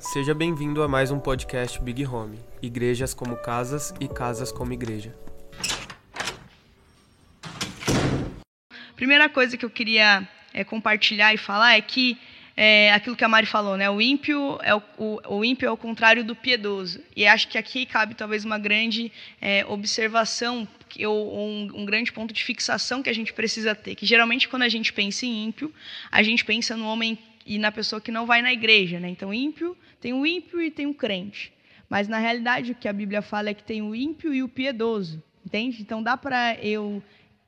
Seja bem-vindo a mais um podcast Big Home Igrejas como Casas e Casas como Igreja. Primeira coisa que eu queria é, compartilhar e falar é que é, aquilo que a Mari falou, né? O ímpio é o, o, o, ímpio é o contrário do piedoso. E acho que aqui cabe talvez uma grande é, observação ou um, um, grande ponto de fixação que a gente precisa ter. Que geralmente quando a gente pensa em ímpio, a gente pensa no homem e na pessoa que não vai na igreja, né? Então ímpio tem o ímpio e tem o crente. Mas na realidade o que a Bíblia fala é que tem o ímpio e o piedoso, entende? Então dá para eu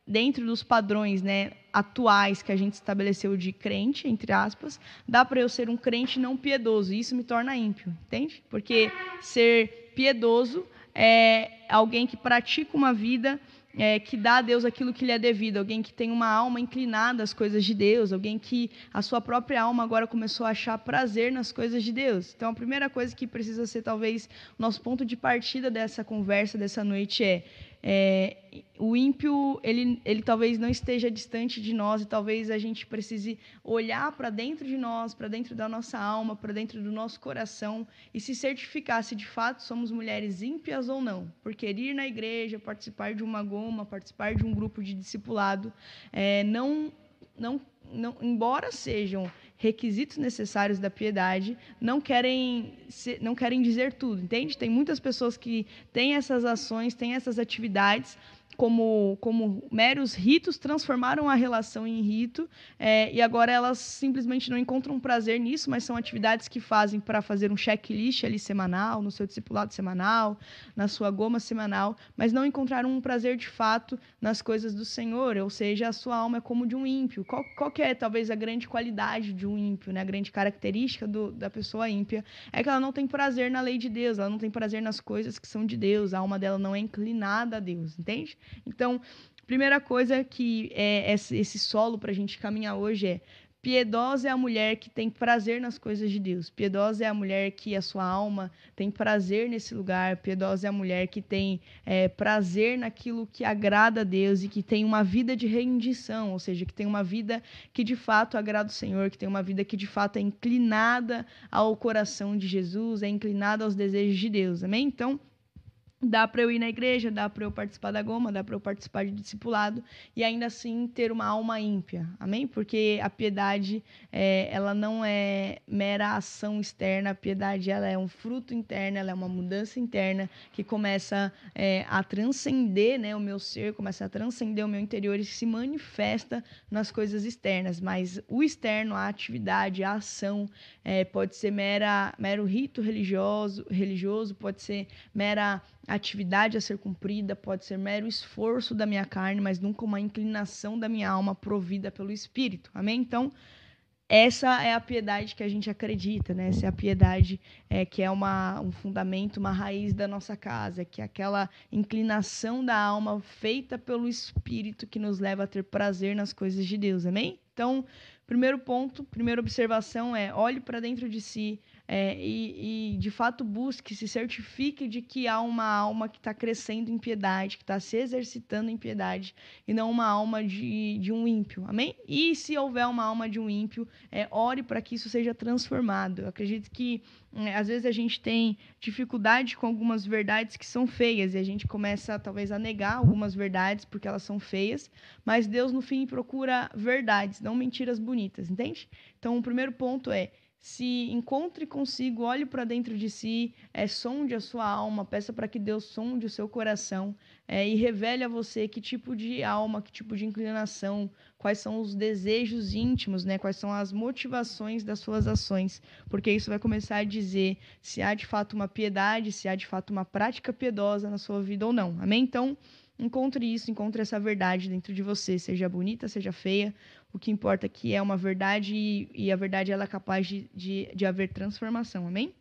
dentro dos padrões né, atuais que a gente estabeleceu de crente, entre aspas, dá para eu ser um crente não piedoso. E isso me torna ímpio, entende? Porque ser piedoso é alguém que pratica uma vida é, que dá a Deus aquilo que lhe é devido, alguém que tem uma alma inclinada às coisas de Deus, alguém que a sua própria alma agora começou a achar prazer nas coisas de Deus. Então, a primeira coisa que precisa ser, talvez, nosso ponto de partida dessa conversa, dessa noite é é, o ímpio, ele, ele talvez não esteja distante de nós e talvez a gente precise olhar para dentro de nós, para dentro da nossa alma, para dentro do nosso coração e se certificar se de fato somos mulheres ímpias ou não. Porque ir na igreja, participar de uma goma, participar de um grupo de discipulado, é, não, não, não, embora sejam requisitos necessários da piedade, não querem, não querem dizer tudo, entende? Tem muitas pessoas que têm essas ações, têm essas atividades, como, como meros ritos, transformaram a relação em rito, é, e agora elas simplesmente não encontram prazer nisso, mas são atividades que fazem para fazer um checklist ali semanal, no seu discipulado semanal, na sua goma semanal, mas não encontraram um prazer de fato nas coisas do Senhor, ou seja, a sua alma é como de um ímpio. Qual, qual que é talvez a grande qualidade de um ímpio, né? a grande característica do, da pessoa ímpia? É que ela não tem prazer na lei de Deus, ela não tem prazer nas coisas que são de Deus, a alma dela não é inclinada a Deus, entende? Então, primeira coisa que é esse solo para a gente caminhar hoje é Piedosa é a mulher que tem prazer nas coisas de Deus. Piedosa é a mulher que a sua alma tem prazer nesse lugar. Piedosa é a mulher que tem é, prazer naquilo que agrada a Deus e que tem uma vida de rendição, ou seja, que tem uma vida que de fato agrada o Senhor, que tem uma vida que de fato é inclinada ao coração de Jesus, é inclinada aos desejos de Deus. Amém? Então, Dá para eu ir na igreja, dá para eu participar da goma, dá para eu participar de discipulado e ainda assim ter uma alma ímpia, amém? Porque a piedade, é, ela não é mera ação externa, a piedade ela é um fruto interno, ela é uma mudança interna que começa é, a transcender né, o meu ser, começa a transcender o meu interior e se manifesta nas coisas externas. Mas o externo, a atividade, a ação, é, pode ser mera, mero rito religioso, religioso, pode ser mera atividade a ser cumprida, pode ser mero esforço da minha carne, mas nunca uma inclinação da minha alma provida pelo Espírito. Amém? Então, essa é a piedade que a gente acredita, né? Essa é a piedade é, que é uma, um fundamento, uma raiz da nossa casa, que é aquela inclinação da alma feita pelo Espírito que nos leva a ter prazer nas coisas de Deus. Amém? Então, primeiro ponto, primeira observação é olhe para dentro de si, é, e, e, de fato busque, se certifique de que há uma alma que está crescendo em piedade, que está se exercitando em piedade, e não uma alma de, de um ímpio. Amém? E se houver uma alma de um ímpio, é, ore para que isso seja transformado. Eu acredito que é, às vezes a gente tem dificuldade com algumas verdades que são feias, e a gente começa talvez a negar algumas verdades porque elas são feias, mas Deus no fim procura verdades, não mentiras bonitas, entende? Então o primeiro ponto é se encontre consigo, olhe para dentro de si, é, sonde a sua alma, peça para que Deus sonde o seu coração é, e revele a você que tipo de alma, que tipo de inclinação, quais são os desejos íntimos, né? quais são as motivações das suas ações, porque isso vai começar a dizer se há de fato uma piedade, se há de fato uma prática piedosa na sua vida ou não. Amém? Então, encontre isso, encontre essa verdade dentro de você, seja bonita, seja feia, o que importa que é uma verdade e, e a verdade ela é capaz de, de, de haver transformação, amém?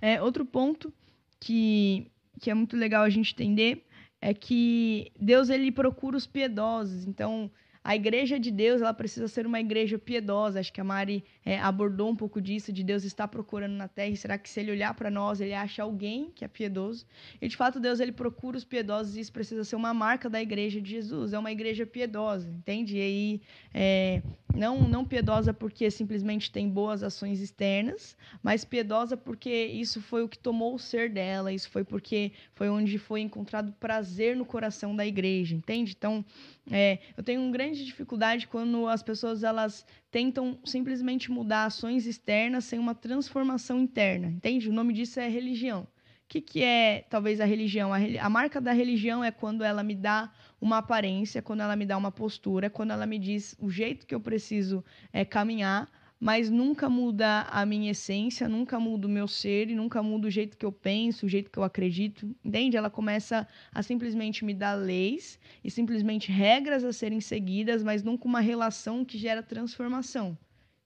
É, outro ponto que, que é muito legal a gente entender é que Deus ele procura os piedosos, então a igreja de Deus ela precisa ser uma igreja piedosa. Acho que a Mari é, abordou um pouco disso, de Deus estar procurando na terra. E será que se ele olhar para nós, ele acha alguém que é piedoso? E de fato, Deus ele procura os piedosos e isso precisa ser uma marca da igreja de Jesus. É uma igreja piedosa, entende? E aí, é, não, não piedosa porque simplesmente tem boas ações externas, mas piedosa porque isso foi o que tomou o ser dela, isso foi porque foi onde foi encontrado prazer no coração da igreja, entende? Então, é, eu tenho uma grande dificuldade quando as pessoas elas tentam simplesmente mudar ações externas sem uma transformação interna, entende? O nome disso é religião que, que é talvez a religião? A, a, marca da religião é quando ela me dá uma aparência, quando ela me dá uma postura, quando ela me diz o jeito que eu preciso é, caminhar, mas nunca muda a minha essência, nunca muda o meu ser e nunca muda o jeito que eu penso, o jeito que eu acredito. Entende? Ela começa a simplesmente me dar leis e simplesmente regras a serem seguidas, mas nunca uma relação que gera transformação.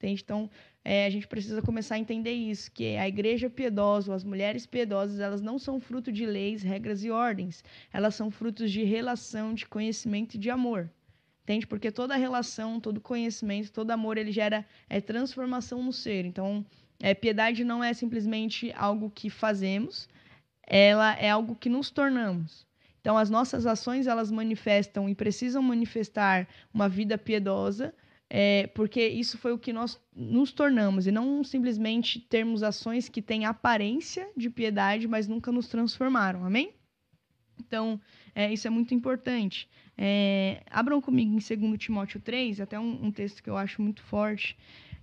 Entende? Então, é, a gente precisa começar a entender isso, que a igreja piedosa, ou as mulheres piedosas, elas não são fruto de leis, regras e ordens. Elas são frutos de relação, de conhecimento e de amor. Entende? Porque toda relação, todo conhecimento, todo amor, ele gera é, transformação no ser. Então, é, piedade não é simplesmente algo que fazemos, ela é algo que nos tornamos. Então, as nossas ações, elas manifestam e precisam manifestar uma vida piedosa, é, porque isso foi o que nós nos tornamos, e não simplesmente termos ações que têm aparência de piedade, mas nunca nos transformaram, amém? Então, é, isso é muito importante. É, abram comigo em 2 Timóteo 3, até um, um texto que eu acho muito forte.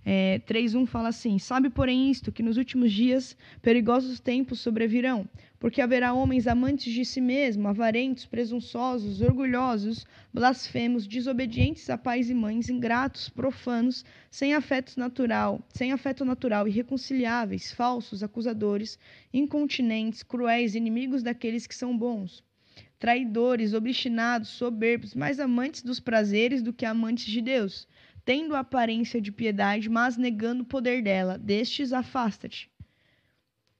É, 3.1 fala assim: Sabe, porém, isto, que nos últimos dias perigosos tempos sobrevirão, porque haverá homens amantes de si mesmo, avarentos, presunçosos, orgulhosos, blasfemos, desobedientes a pais e mães, ingratos, profanos, sem afeto natural, sem afeto natural, irreconciliáveis, falsos, acusadores, incontinentes, cruéis, inimigos daqueles que são bons traidores, obstinados, soberbos, mais amantes dos prazeres do que amantes de Deus, tendo aparência de piedade, mas negando o poder dela. Destes afasta-te.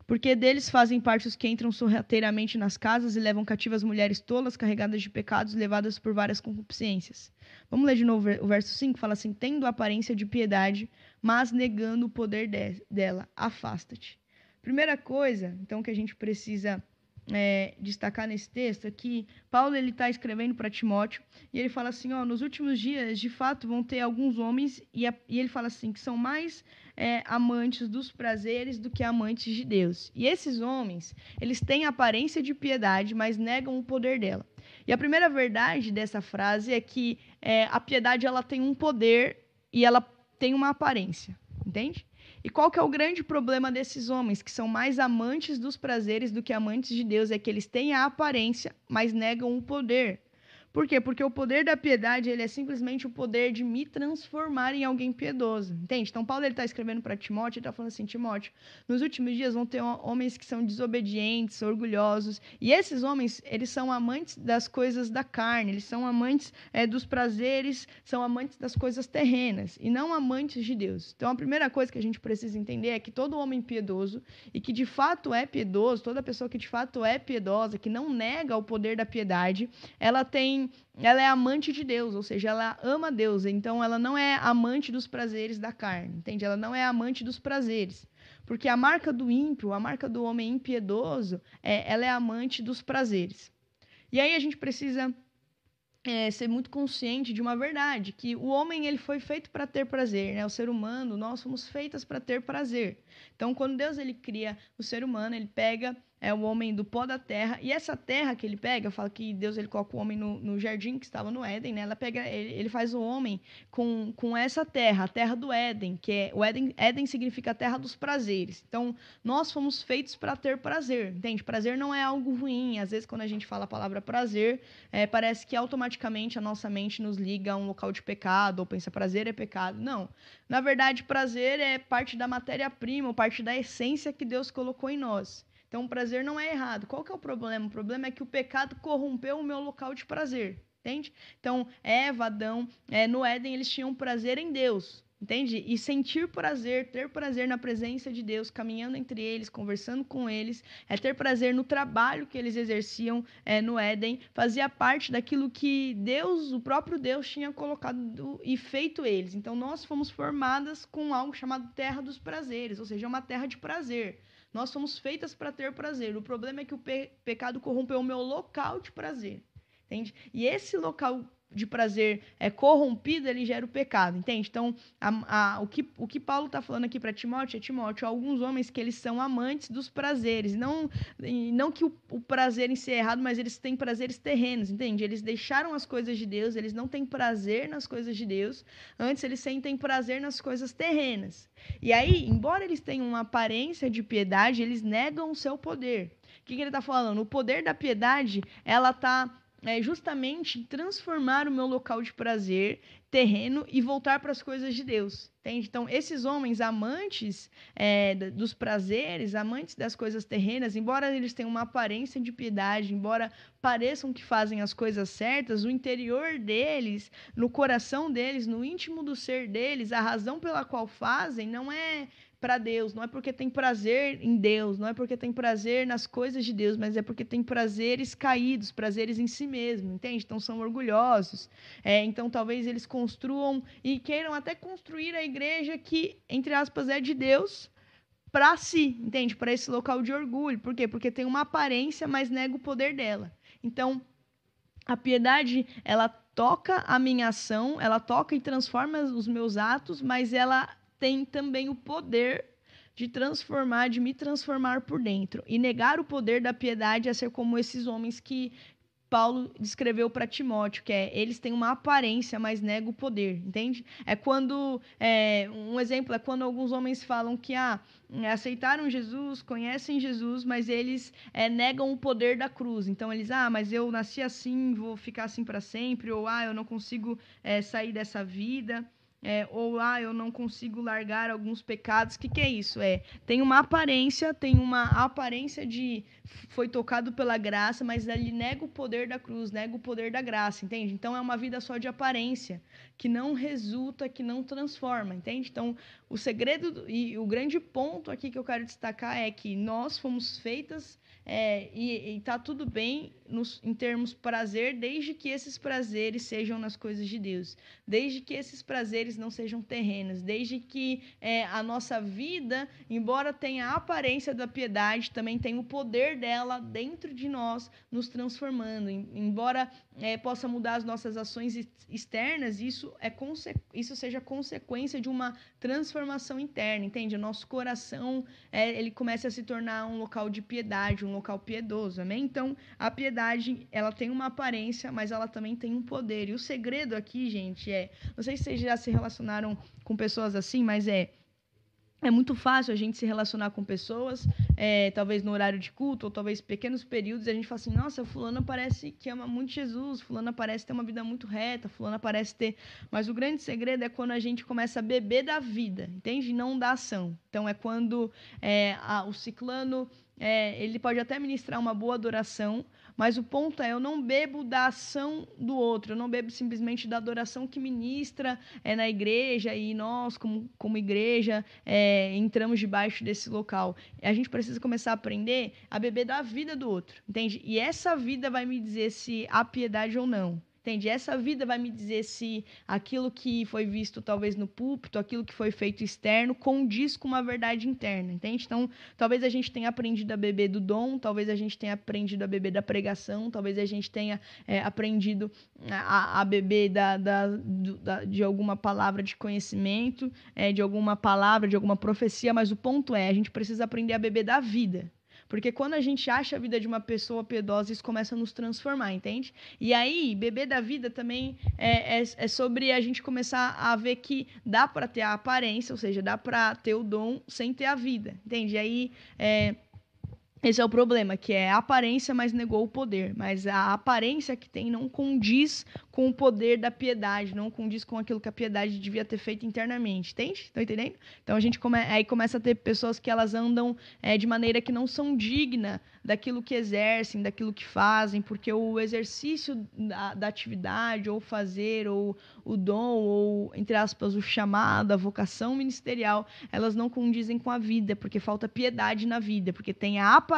Porque deles fazem parte os que entram sorrateiramente nas casas e levam cativas mulheres tolas, carregadas de pecados, levadas por várias concupiscências. Vamos ler de novo o verso 5, fala assim: tendo aparência de piedade, mas negando o poder de dela, afasta-te. Primeira coisa, então, que a gente precisa é, destacar nesse texto é que Paulo ele está escrevendo para Timóteo e ele fala assim, ó, nos últimos dias de fato vão ter alguns homens e, a, e ele fala assim que são mais é, amantes dos prazeres do que amantes de Deus. E esses homens eles têm aparência de piedade, mas negam o poder dela. E a primeira verdade dessa frase é que é, a piedade ela tem um poder e ela tem uma aparência, entende? E qual que é o grande problema desses homens, que são mais amantes dos prazeres do que amantes de Deus? É que eles têm a aparência, mas negam o poder. Por quê? Porque o poder da piedade ele é simplesmente o poder de me transformar em alguém piedoso, entende? Então Paulo está escrevendo para Timóteo e está falando assim, Timóteo, nos últimos dias vão ter homens que são desobedientes, orgulhosos, e esses homens eles são amantes das coisas da carne, eles são amantes é, dos prazeres, são amantes das coisas terrenas e não amantes de Deus. Então a primeira coisa que a gente precisa entender é que todo homem piedoso e que de fato é piedoso, toda pessoa que de fato é piedosa, que não nega o poder da piedade, ela tem ela é amante de Deus, ou seja, ela ama Deus, então ela não é amante dos prazeres da carne, entende? Ela não é amante dos prazeres. Porque a marca do ímpio, a marca do homem impiedoso, é, ela é amante dos prazeres. E aí a gente precisa é, ser muito consciente de uma verdade, que o homem ele foi feito para ter prazer, né? O ser humano, nós somos feitas para ter prazer. Então, quando Deus ele cria o ser humano, ele pega é o homem do pó da terra. E essa terra que ele pega, fala que Deus ele coloca o homem no, no jardim que estava no Éden, né? Ela pega, ele, ele, faz o homem com, com essa terra, a terra do Éden, que é o Éden, Éden significa a terra dos prazeres. Então, nós fomos feitos para ter prazer, entende? Prazer não é algo ruim. Às vezes, quando a gente fala a palavra prazer, é, parece que automaticamente a nossa mente nos liga a um local de pecado, ou pensa prazer é pecado. Não. Na verdade, prazer é parte da matéria-prima, parte da essência que Deus colocou em nós. Então, o prazer não é errado. Qual que é o problema? O problema é que o pecado corrompeu o meu local de prazer, entende? Então, Eva, Adão, é, no Éden, eles tinham prazer em Deus, entende? E sentir prazer, ter prazer na presença de Deus, caminhando entre eles, conversando com eles, é ter prazer no trabalho que eles exerciam é, no Éden, fazia parte daquilo que Deus, o próprio Deus, tinha colocado e feito eles. Então, nós fomos formadas com algo chamado terra dos prazeres, ou seja, uma terra de prazer. Nós somos feitas para ter prazer. O problema é que o pe pecado corrompeu o meu local de prazer. Entende? E esse local de prazer é corrompido, ele gera o pecado, entende? Então, a, a, o, que, o que Paulo está falando aqui para Timóteo é Timóteo, alguns homens que eles são amantes dos prazeres, não, não que o, o prazer em si é errado, mas eles têm prazeres terrenos, entende? Eles deixaram as coisas de Deus, eles não têm prazer nas coisas de Deus, antes eles sentem prazer nas coisas terrenas. E aí, embora eles tenham uma aparência de piedade, eles negam o seu poder. O que, que ele está falando? O poder da piedade, ela está é justamente transformar o meu local de prazer terreno e voltar para as coisas de Deus. Entende? Então, esses homens amantes é, dos prazeres, amantes das coisas terrenas, embora eles tenham uma aparência de piedade, embora pareçam que fazem as coisas certas, o interior deles, no coração deles, no íntimo do ser deles, a razão pela qual fazem não é para Deus, não é porque tem prazer em Deus, não é porque tem prazer nas coisas de Deus, mas é porque tem prazeres caídos, prazeres em si mesmo, entende? Então são orgulhosos. É, então talvez eles construam e queiram até construir a igreja que, entre aspas, é de Deus para si, entende? Para esse local de orgulho. Por quê? Porque tem uma aparência, mas nega o poder dela. Então, a piedade, ela toca a minha ação, ela toca e transforma os meus atos, mas ela tem também o poder de transformar, de me transformar por dentro. E negar o poder da piedade é ser como esses homens que Paulo descreveu para Timóteo, que é eles têm uma aparência, mas negam o poder, entende? É quando é, um exemplo é quando alguns homens falam que ah, aceitaram Jesus, conhecem Jesus, mas eles é, negam o poder da cruz. Então eles ah, mas eu nasci assim, vou ficar assim para sempre, ou ah, eu não consigo é, sair dessa vida é, ou ah, eu não consigo largar alguns pecados. O que, que é isso? É tem uma aparência, tem uma aparência de foi tocado pela graça, mas ele nega o poder da cruz, nega o poder da graça, entende? Então é uma vida só de aparência, que não resulta, que não transforma, entende? Então o segredo e o grande ponto aqui que eu quero destacar é que nós fomos feitas é, e, está tudo bem nos, em termos prazer, desde que esses prazeres sejam nas coisas de Deus, desde que esses prazeres não sejam terrenos, desde que é, a nossa vida, embora tenha a aparência da piedade, também tem o poder dela dentro de nós, nos transformando. Embora é, possa mudar as nossas ações externas, isso, é isso seja consequência de uma transformação interna, entende? O nosso coração é, ele começa a se tornar um local de piedade, um local piedoso, amém? Então, a piedade, ela tem uma aparência, mas ela também tem um poder. E o segredo aqui, gente, é, não sei se vocês já se relacionaram com pessoas assim, mas é é muito fácil a gente se relacionar com pessoas, é, talvez no horário de culto, ou talvez pequenos períodos, e a gente fala assim, nossa, fulana parece que ama muito Jesus, fulana parece ter uma vida muito reta, fulana parece ter... Mas o grande segredo é quando a gente começa a beber da vida, entende? Não da ação. Então, é quando é, a, o ciclano, é, ele pode até ministrar uma boa adoração, mas o ponto é, eu não bebo da ação do outro, eu não bebo simplesmente da adoração que ministra é, na igreja e nós, como, como igreja, é, entramos debaixo desse local. A gente precisa começar a aprender a beber da vida do outro, entende? E essa vida vai me dizer se há piedade ou não. Entende? Essa vida vai me dizer se aquilo que foi visto talvez no púlpito, aquilo que foi feito externo, condiz com uma verdade interna, entende? Então, talvez a gente tenha aprendido a beber do dom, talvez a gente tenha aprendido a beber da pregação, talvez a gente tenha é, aprendido a, a beber da, da, da, de alguma palavra de conhecimento, é, de alguma palavra, de alguma profecia, mas o ponto é, a gente precisa aprender a beber da vida, porque quando a gente acha a vida de uma pessoa piedosa, isso começa a nos transformar, entende? E aí, beber da vida também é, é, é sobre a gente começar a ver que dá para ter a aparência, ou seja, dá para ter o dom sem ter a vida, entende? E aí, é, esse é o problema, que é a aparência, mas negou o poder. Mas a aparência que tem não condiz com o poder da piedade, não condiz com aquilo que a piedade devia ter feito internamente. Entende? Estão entendendo? Então a gente come... aí começa a ter pessoas que elas andam é, de maneira que não são dignas daquilo que exercem, daquilo que fazem, porque o exercício da, da atividade, ou fazer, ou o dom, ou, entre aspas, o chamado, a vocação ministerial, elas não condizem com a vida, porque falta piedade na vida, porque tem a aparência,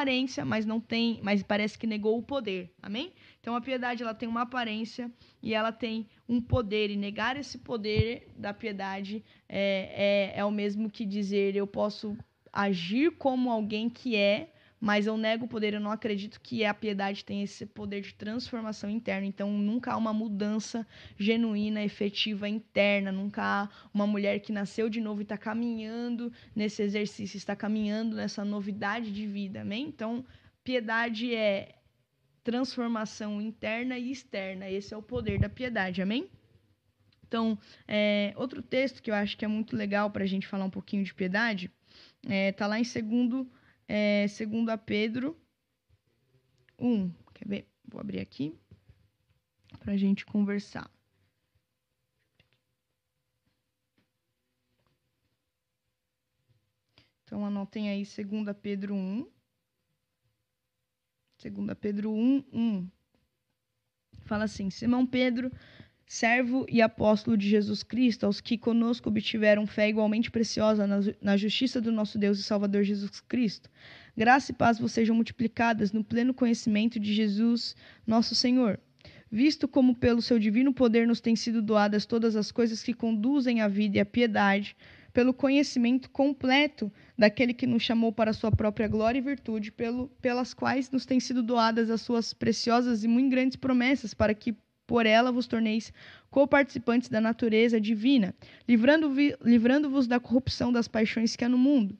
mas não tem, mas parece que negou o poder. Amém? Então a piedade ela tem uma aparência e ela tem um poder, e negar esse poder da piedade é, é, é o mesmo que dizer eu posso agir como alguém que é, mas eu nego o poder, eu não acredito que a piedade tem esse poder de transformação interna. Então, nunca há uma mudança genuína, efetiva, interna. Nunca há uma mulher que nasceu de novo e está caminhando nesse exercício, está caminhando nessa novidade de vida. Amém? Então, piedade é transformação interna e externa. Esse é o poder da piedade. Amém? Então, é, outro texto que eu acho que é muito legal para a gente falar um pouquinho de piedade está é, tá lá em segundo, é, segundo a Pedro 1. Quer ver? Vou abrir aqui para a gente conversar. Então, anotem aí 2 Pedro 1. 2 Pedro 1, 1. Fala assim: Simão Pedro servo e apóstolo de Jesus Cristo, aos que conosco obtiveram fé igualmente preciosa na, justiça do nosso Deus e Salvador Jesus Cristo. Graça e paz vos sejam multiplicadas no pleno conhecimento de Jesus, nosso Senhor. Visto como pelo seu divino poder nos têm sido doadas todas as coisas que conduzem à vida e à piedade, pelo conhecimento completo daquele que nos chamou para a sua própria glória e virtude, pelo, pelas quais nos têm sido doadas as suas preciosas e muito grandes promessas, para que por ela vos torneis coparticipantes da natureza divina, livrando-vos livrando da corrupção das paixões que há no mundo.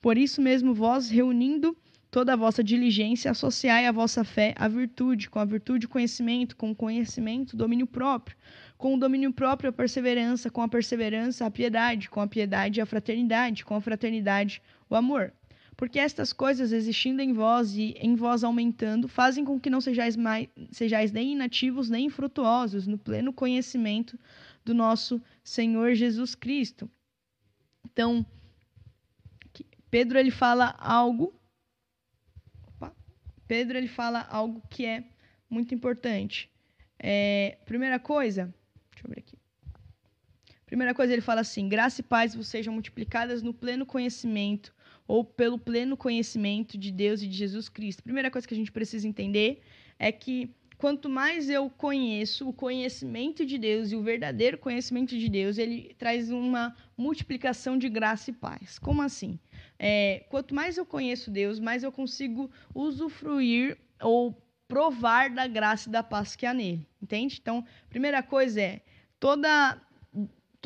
Por isso mesmo, vós, reunindo toda a vossa diligência, associai a vossa fé à virtude, com a virtude, conhecimento, com o conhecimento, domínio próprio, com o domínio próprio, a perseverança, com a perseverança, a piedade, com a piedade, a fraternidade, com a fraternidade, o amor porque estas coisas existindo em vós e em vós aumentando, fazem com que não sejais, mais, sejais nem inativos nem infrutuosos no pleno conhecimento do nosso Senhor Jesus Cristo. Então, Pedro ele fala algo. Opa, Pedro ele fala algo que é muito importante. É, primeira coisa, deixa eu ver aqui. Primeira coisa, ele fala assim: graça e paz vos sejam multiplicadas no pleno conhecimento ou pelo pleno conhecimento de Deus e de Jesus Cristo. A primeira coisa que a gente precisa entender é que quanto mais eu conheço o conhecimento de Deus e o verdadeiro conhecimento de Deus, ele traz uma multiplicação de graça e paz. Como assim? É, quanto mais eu conheço Deus, mais eu consigo usufruir ou provar da graça e da paz que há nele, entende? Então, primeira coisa é toda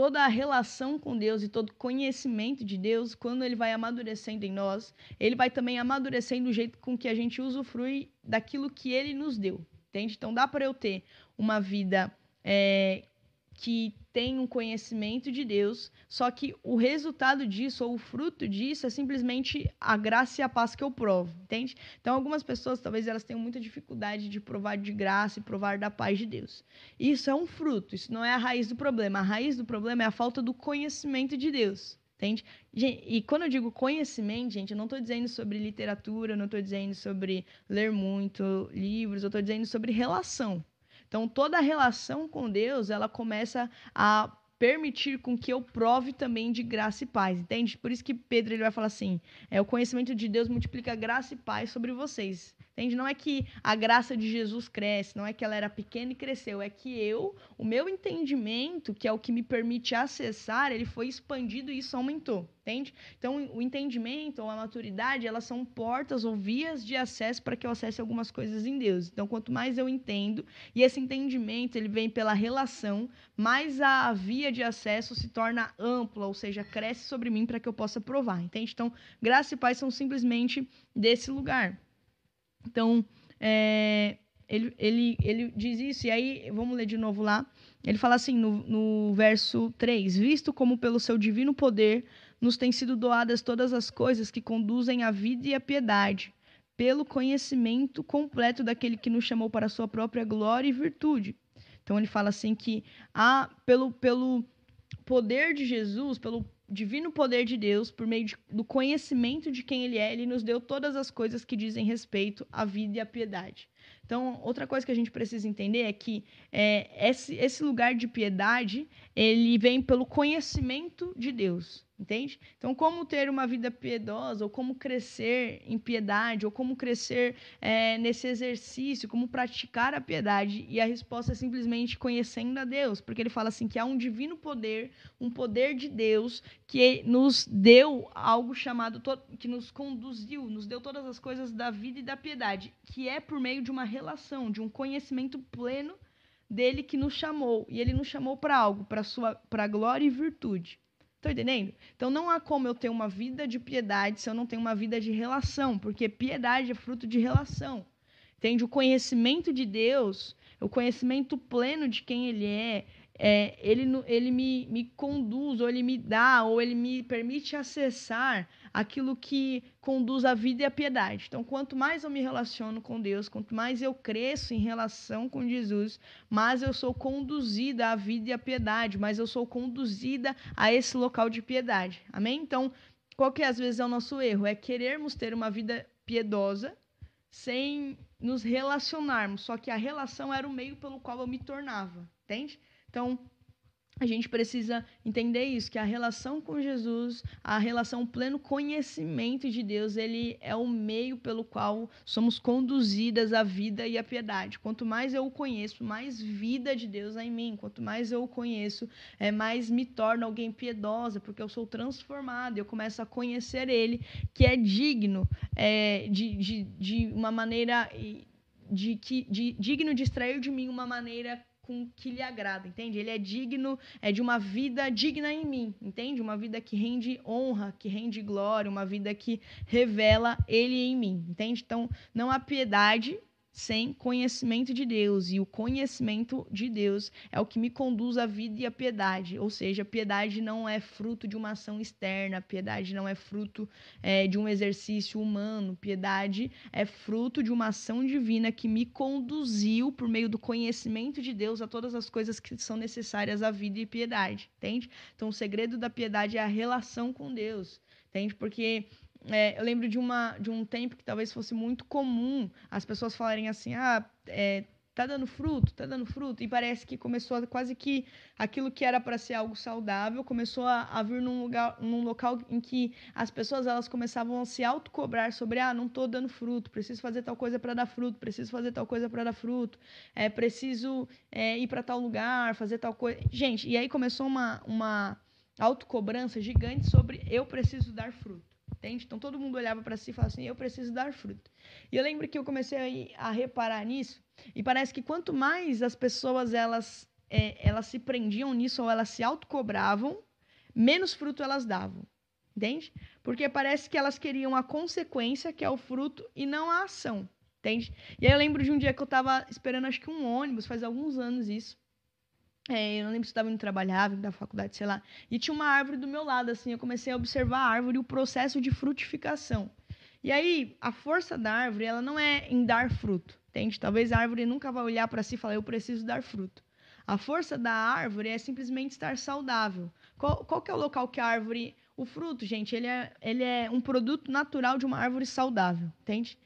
toda a relação com Deus e todo conhecimento de Deus, quando ele vai amadurecendo em nós, ele vai também amadurecendo o jeito com que a gente usufrui daquilo que ele nos deu, entende? Então dá para eu ter uma vida é, que tem um conhecimento de Deus, só que o resultado disso, ou o fruto disso, é simplesmente a graça e a paz que eu provo, entende? Então, algumas pessoas, talvez elas tenham muita dificuldade de provar de graça e provar da paz de Deus. Isso é um fruto, isso não é a raiz do problema. A raiz do problema é a falta do conhecimento de Deus. Entende? E quando eu digo conhecimento, gente, eu não estou dizendo sobre literatura, eu não estou dizendo sobre ler muito livros, eu estou dizendo sobre relação. Então, toda a relação com Deus, ela começa a permitir com que eu prove também de graça e paz, entende? Por isso que Pedro ele vai falar assim: é o conhecimento de Deus multiplica graça e paz sobre vocês. Entende? Não é que a graça de Jesus cresce, não é que ela era pequena e cresceu, é que eu, o meu entendimento, que é o que me permite acessar, ele foi expandido e isso aumentou, entende? Então, o entendimento ou a maturidade, elas são portas ou vias de acesso para que eu acesse algumas coisas em Deus. Então, quanto mais eu entendo, e esse entendimento, ele vem pela relação, mais a via de acesso se torna ampla, ou seja, cresce sobre mim para que eu possa provar, entende? Então, graça e paz são simplesmente desse lugar. Então, é, ele, ele, ele diz isso, e aí, vamos ler de novo lá. Ele fala assim no, no verso 3: Visto como pelo seu divino poder nos têm sido doadas todas as coisas que conduzem à vida e à piedade, pelo conhecimento completo daquele que nos chamou para a sua própria glória e virtude. Então ele fala assim que há, pelo, pelo poder de Jesus, pelo divino poder de Deus, por meio de, do conhecimento de quem Ele é, Ele nos deu todas as coisas que dizem respeito à vida e à piedade. Então, outra coisa que a gente precisa entender é que é, esse, esse lugar de piedade, ele vem pelo conhecimento de Deus. Entende? Então, como ter uma vida piedosa, ou como crescer em piedade, ou como crescer é, nesse exercício, como praticar a piedade? E a resposta é simplesmente conhecendo a Deus, porque ele fala assim que há um divino poder, um poder de Deus que nos deu algo chamado, que nos conduziu, nos deu todas as coisas da vida e da piedade, que é por meio de uma relação, de um conhecimento pleno dele que nos chamou. E ele nos chamou para algo, para sua para glória e virtude. Estão entendendo? Então não há como eu ter uma vida de piedade se eu não tenho uma vida de relação, porque piedade é fruto de relação. Entende? O conhecimento de Deus, o conhecimento pleno de quem Ele é, é, ele, ele me, me conduz, ou ele me dá, ou ele me permite acessar aquilo que conduz à vida e à piedade. Então, quanto mais eu me relaciono com Deus, quanto mais eu cresço em relação com Jesus, mais eu sou conduzida à vida e à piedade, mais eu sou conduzida a esse local de piedade. Amém? Então, qual que às vezes é o nosso erro? É querermos ter uma vida piedosa sem nos relacionarmos, só que a relação era o meio pelo qual eu me tornava, entende? Então, a gente precisa entender isso, que a relação com Jesus, a relação pleno conhecimento de Deus, ele é o meio pelo qual somos conduzidas à vida e à piedade. Quanto mais eu o conheço, mais vida de Deus há em mim. Quanto mais eu o conheço, é, mais me torno alguém piedosa, porque eu sou transformada, eu começo a conhecer Ele, que é digno é, de, de, de uma maneira... De, que, de, digno de extrair de mim uma maneira com que lhe agrada, entende? Ele é digno é de uma vida digna em mim, entende? Uma vida que rende honra, que rende glória, uma vida que revela ele em mim, entende? Então, não há piedade sem conhecimento de Deus. E o conhecimento de Deus é o que me conduz à vida e à piedade. Ou seja, piedade não é fruto de uma ação externa, piedade não é fruto é, de um exercício humano, piedade é fruto de uma ação divina que me conduziu, por meio do conhecimento de Deus, a todas as coisas que são necessárias à vida e piedade. Entende? Então, o segredo da piedade é a relação com Deus. Entende? Porque é, eu lembro de, uma, de um tempo que talvez fosse muito comum as pessoas falarem assim: ah, é, tá dando fruto, tá dando fruto. E parece que começou a, quase que aquilo que era para ser algo saudável começou a, a, vir num, lugar, num local em que as pessoas elas começavam a se autocobrar sobre: ah, não tô dando fruto, preciso fazer tal coisa para dar fruto, preciso fazer tal coisa para dar fruto, é, preciso é, ir para tal lugar, fazer tal coisa. Gente, e aí começou uma, uma autocobrança gigante sobre eu preciso dar fruto entende? Então todo mundo olhava para si e falava assim: eu preciso dar fruto. E eu lembro que eu comecei a, reparar nisso e parece que quanto mais as pessoas elas é, elas se prendiam nisso ou elas se autocobravam, menos fruto elas davam. Entende? Porque parece que elas queriam a consequência, que é o fruto, e não a ação. Entende? E aí eu lembro de um dia que eu estava esperando, acho que um ônibus, faz alguns anos isso. É, eu não lembro se estava indo trabalhar, vindo da faculdade, sei lá. E tinha uma árvore do meu lado, assim. Eu comecei a observar a árvore e o processo de frutificação. E aí, a força da árvore, ela não é em dar fruto, entende? Talvez a árvore nunca vá olhar para si e falar, eu preciso dar fruto. A força da árvore é simplesmente estar saudável. Qual, qual que é o local que a árvore... O fruto, gente, ele é, ele é um produto natural de uma árvore saudável, entende?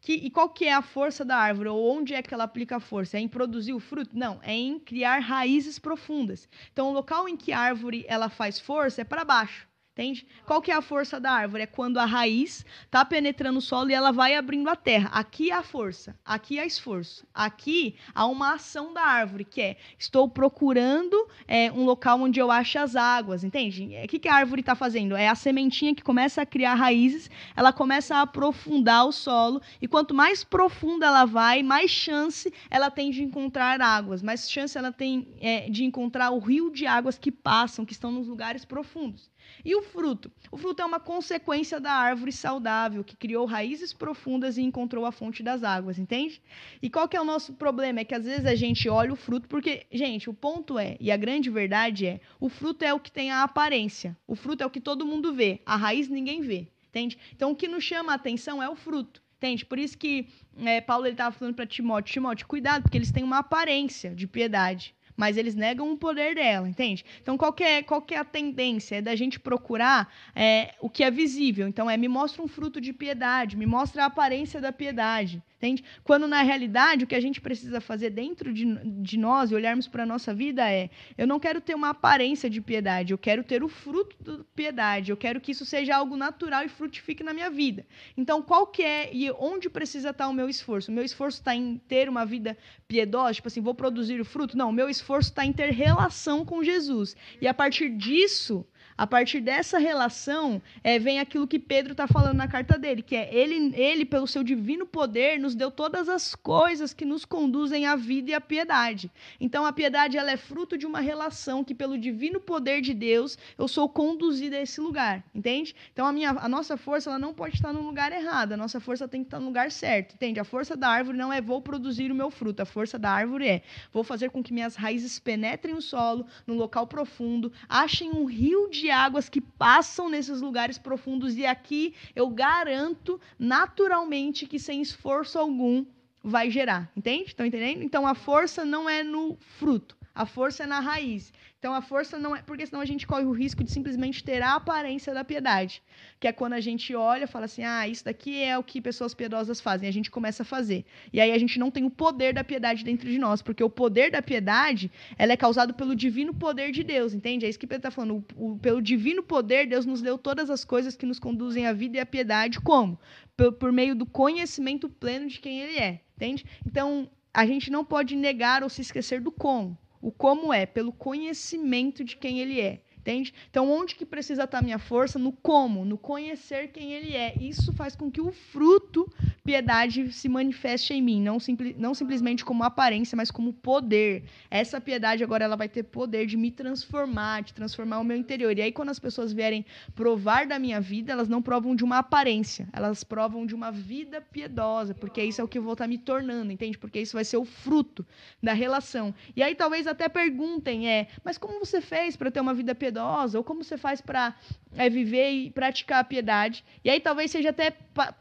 Que, e qual que é a força da árvore? Ou onde é que ela aplica a força? É em produzir o fruto? Não, é em criar raízes profundas. Então, o local em que a árvore ela faz força é para baixo. Entende? Qual que é a força da árvore? É quando a raiz está penetrando o solo e ela vai abrindo a terra. Aqui a força, aqui há esforço. Aqui há uma ação da árvore, que é estou procurando é, um local onde eu ache as águas, entende? O que, que a árvore está fazendo? É a sementinha que começa a criar raízes, ela começa a aprofundar o solo, e quanto mais profunda ela vai, mais chance ela tem de encontrar águas, mais chance ela tem é, de encontrar o rio de águas que passam, que estão nos lugares profundos. E o fruto? O fruto é uma consequência da árvore saudável, que criou raízes profundas e encontrou a fonte das águas, entende? E qual que é o nosso problema? É que às vezes a gente olha o fruto, porque, gente, o ponto é, e a grande verdade é, o fruto é o que tem a aparência. O fruto é o que todo mundo vê, a raiz ninguém vê, entende? Então o que nos chama a atenção é o fruto. Entende? Por isso que é, Paulo estava falando para Timóteo, Timóteo, cuidado, porque eles têm uma aparência de piedade, mas eles negam o poder dela, entende? Então, qual que é, qual que é a tendência? É da gente procurar é, o que é visível. Então, é me mostra um fruto de piedade, me mostra a aparência da piedade. Entende? Quando na realidade o que a gente precisa fazer dentro de, de nós e olharmos para a nossa vida é: eu não quero ter uma aparência de piedade, eu quero ter o fruto da piedade, eu quero que isso seja algo natural e frutifique na minha vida. Então, qual que é e onde precisa estar o meu esforço? O meu esforço está em ter uma vida piedosa, tipo assim, vou produzir o fruto? Não, o meu esforço está em ter relação com Jesus. E a partir disso, a partir dessa relação, é, vem aquilo que Pedro está falando na carta dele, que é ele, ele, pelo seu divino poder, nos deu todas as coisas que nos conduzem à vida e à piedade. Então, a piedade ela é fruto de uma relação que, pelo divino poder de Deus, eu sou conduzida a esse lugar, entende? Então, a, minha, a nossa força ela não pode estar no lugar errado, a nossa força tem que estar no lugar certo, entende? A força da árvore não é vou produzir o meu fruto, a força da árvore é vou fazer com que minhas raízes penetrem o solo, no local profundo, achem um rio águas que passam nesses lugares profundos e aqui eu garanto naturalmente que sem esforço algum vai gerar, entende? Estão entendendo? Então a força não é no fruto, a força é na raiz. Então a força não é. Porque senão a gente corre o risco de simplesmente ter a aparência da piedade. Que é quando a gente olha e fala assim: ah, isso daqui é o que pessoas piedosas fazem. A gente começa a fazer. E aí a gente não tem o poder da piedade dentro de nós. Porque o poder da piedade ela é causado pelo divino poder de Deus, entende? É isso que Pedro está falando. O, o, pelo divino poder, Deus nos deu todas as coisas que nos conduzem à vida e à piedade. Como? Por, por meio do conhecimento pleno de quem Ele é, entende? Então a gente não pode negar ou se esquecer do como. O como é pelo conhecimento de quem ele é. Entende? Então, onde que precisa estar a minha força? No como, no conhecer quem ele é. Isso faz com que o fruto piedade se manifeste em mim, não, simpli não simplesmente como aparência, mas como poder. Essa piedade agora ela vai ter poder de me transformar, de transformar o meu interior. E aí, quando as pessoas vierem provar da minha vida, elas não provam de uma aparência, elas provam de uma vida piedosa, porque isso é o que eu vou estar me tornando, entende? Porque isso vai ser o fruto da relação. E aí, talvez até perguntem, é, mas como você fez para ter uma vida piedosa? Piedosa, ou como você faz para é, viver e praticar a piedade. E aí talvez seja até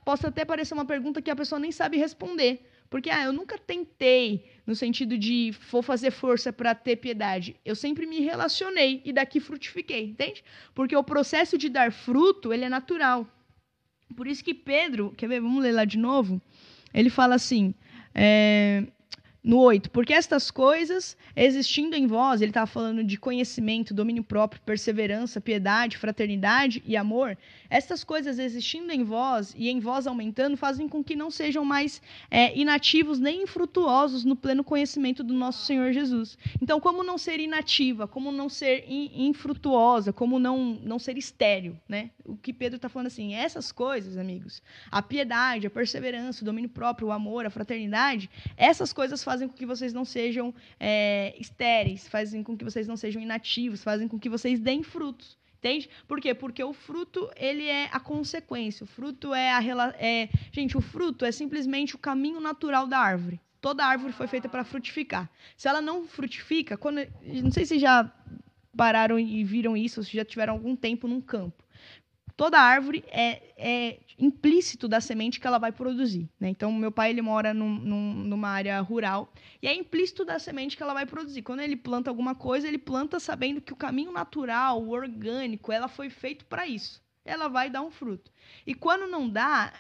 possa até parecer uma pergunta que a pessoa nem sabe responder. Porque ah, eu nunca tentei no sentido de vou fazer força para ter piedade. Eu sempre me relacionei e daqui frutifiquei, entende? Porque o processo de dar fruto, ele é natural. Por isso que Pedro, quer ver, vamos ler lá de novo? Ele fala assim, é, no 8, porque estas coisas, existindo em vós, ele estava falando de conhecimento, domínio próprio, perseverança, piedade, fraternidade e amor, estas coisas existindo em vós e em vós aumentando, fazem com que não sejam mais é, inativos nem infrutuosos no pleno conhecimento do nosso Senhor Jesus. Então, como não ser inativa, como não ser infrutuosa, como não, não ser estéril, né? O que Pedro está falando assim, essas coisas, amigos, a piedade, a perseverança, o domínio próprio, o amor, a fraternidade, essas coisas fazem com que vocês não sejam é, estéreis, fazem com que vocês não sejam inativos, fazem com que vocês deem frutos. Entende? Por quê? Porque o fruto, ele é a consequência. O fruto é a... É, gente, o fruto é simplesmente o caminho natural da árvore. Toda árvore foi feita para frutificar. Se ela não frutifica, quando, não sei se já pararam e viram isso, ou se já tiveram algum tempo num campo toda árvore é, é, implícito da semente que ela vai produzir. Né? Então, meu pai ele mora num, num, numa área rural e é implícito da semente que ela vai produzir. Quando ele planta alguma coisa, ele planta sabendo que o caminho natural, o orgânico, ela foi feito para isso. Ela vai dar um fruto. E quando não dá,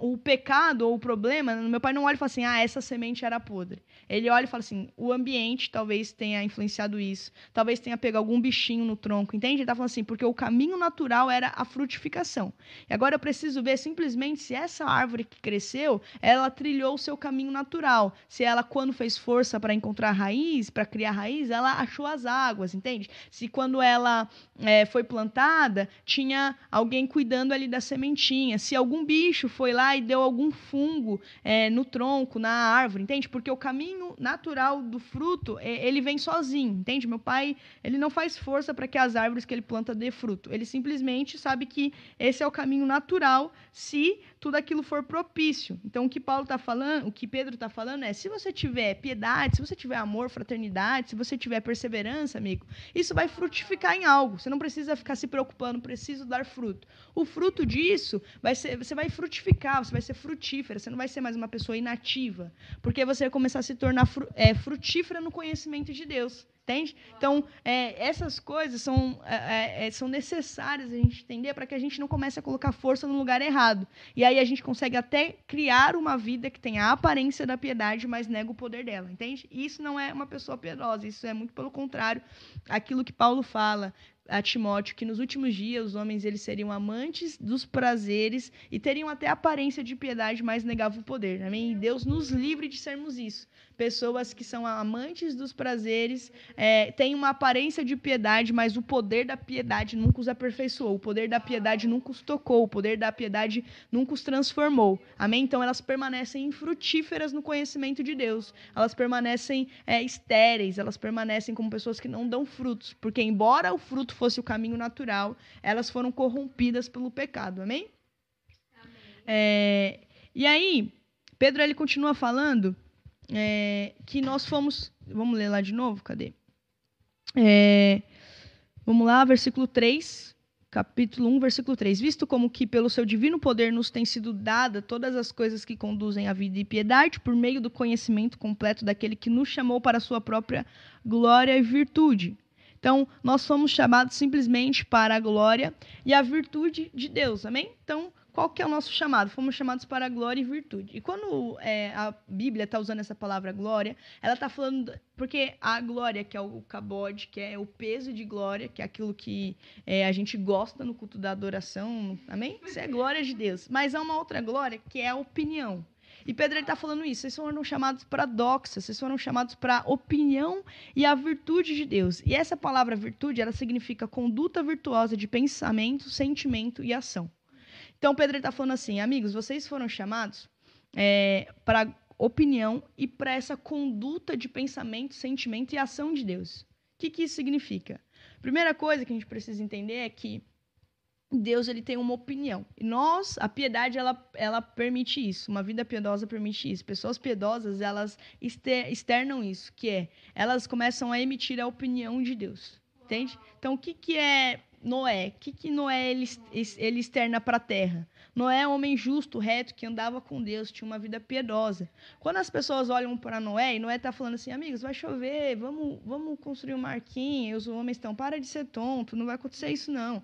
o pecado ou o problema, meu pai não olha e fala assim, ah, essa semente era podre. Ele olha e fala assim, o ambiente talvez tenha influenciado isso, talvez tenha pegado algum bichinho no tronco, entende? Ele está falando assim, porque o caminho natural era a frutificação. E agora eu preciso ver simplesmente se essa árvore que cresceu, ela trilhou o seu caminho natural. Se ela, quando fez força para encontrar raiz, para criar raiz, ela achou as águas, entende? Se quando ela é, foi plantada, tinha alguém cuidando ali da sementinha. Se algum bicho foi foi lá e deu algum fungo é, no tronco, na árvore, entende? Porque o caminho natural do fruto, é, ele vem sozinho, entende? Meu pai, ele não faz força para que as árvores que ele planta dê fruto. Ele simplesmente sabe que esse é o caminho natural se tudo aquilo for propício. Então, o que Paulo está falando, o que Pedro está falando é: se você tiver piedade, se você tiver amor, fraternidade, se você tiver perseverança, amigo, isso vai frutificar em algo. Você não precisa ficar se preocupando, preciso dar fruto. O fruto disso vai ser, você vai frutificar, você vai ser frutífera, você não vai ser mais uma pessoa inativa, porque você vai começar a se tornar é, frutífera no conhecimento de Deus. Entende? Então, é, essas coisas são, é, é, é são necessárias a gente entender para que a gente não comece a colocar força no lugar errado. E aí a gente consegue até criar uma vida que tenha a aparência da piedade, mas nega o poder dela, entende? Isso não é uma pessoa piedosa, isso é muito pelo contrário aquilo que Paulo fala a Timóteo que nos últimos dias os homens eles seriam amantes dos prazeres e teriam até aparência de piedade, mas negavam o poder. Amém? E Deus nos livre de sermos isso pessoas que são amantes dos prazeres, é, têm uma aparência de piedade, mas o poder da piedade nunca os aperfeiçoou, o poder da piedade nunca os tocou, o poder da piedade nunca os transformou. Amém? Então elas permanecem infrutíferas no conhecimento de Deus, elas permanecem é, estéreis, elas permanecem como pessoas que não dão frutos, porque embora o fruto fosse o caminho natural, elas foram corrompidas pelo pecado. Amém? Amém. É, e aí, Pedro ele continua falando é, que nós fomos. Vamos ler lá de novo? Cadê? É, vamos lá, versículo 3, capítulo 1, versículo 3. Visto como que pelo seu divino poder nos tem sido dada todas as coisas que conduzem à vida e piedade, por meio do conhecimento completo daquele que nos chamou para a sua própria glória e virtude. Então, nós somos chamados simplesmente para a glória e a virtude de Deus, amém? Então, qual que é o nosso chamado? Fomos chamados para glória e virtude. E quando é, a Bíblia está usando essa palavra glória, ela está falando. Porque a glória, que é o cabode, que é o peso de glória, que é aquilo que é, a gente gosta no culto da adoração, amém? Isso é glória de Deus. Mas há uma outra glória que é a opinião. E Pedro está falando isso. Vocês foram chamados para doxa, vocês foram chamados para opinião e a virtude de Deus. E essa palavra virtude, ela significa conduta virtuosa de pensamento, sentimento e ação. Então, Pedro está falando assim, amigos, vocês foram chamados é, para opinião e para essa conduta de pensamento, sentimento e ação de Deus. O que, que isso significa? Primeira coisa que a gente precisa entender é que Deus ele tem uma opinião. E nós, a piedade, ela, ela permite isso. Uma vida piedosa permite isso. Pessoas piedosas, elas externam isso, que é, elas começam a emitir a opinião de Deus. Entende? Então, o que, que é Noé. O que, que Noé ele, ele externa para a terra? Noé é um homem justo, reto, que andava com Deus, tinha uma vida piedosa. Quando as pessoas olham para Noé, e Noé está falando assim, amigos, vai chover, vamos, vamos construir um marquinho, e os homens estão, para de ser tonto, não vai acontecer isso não.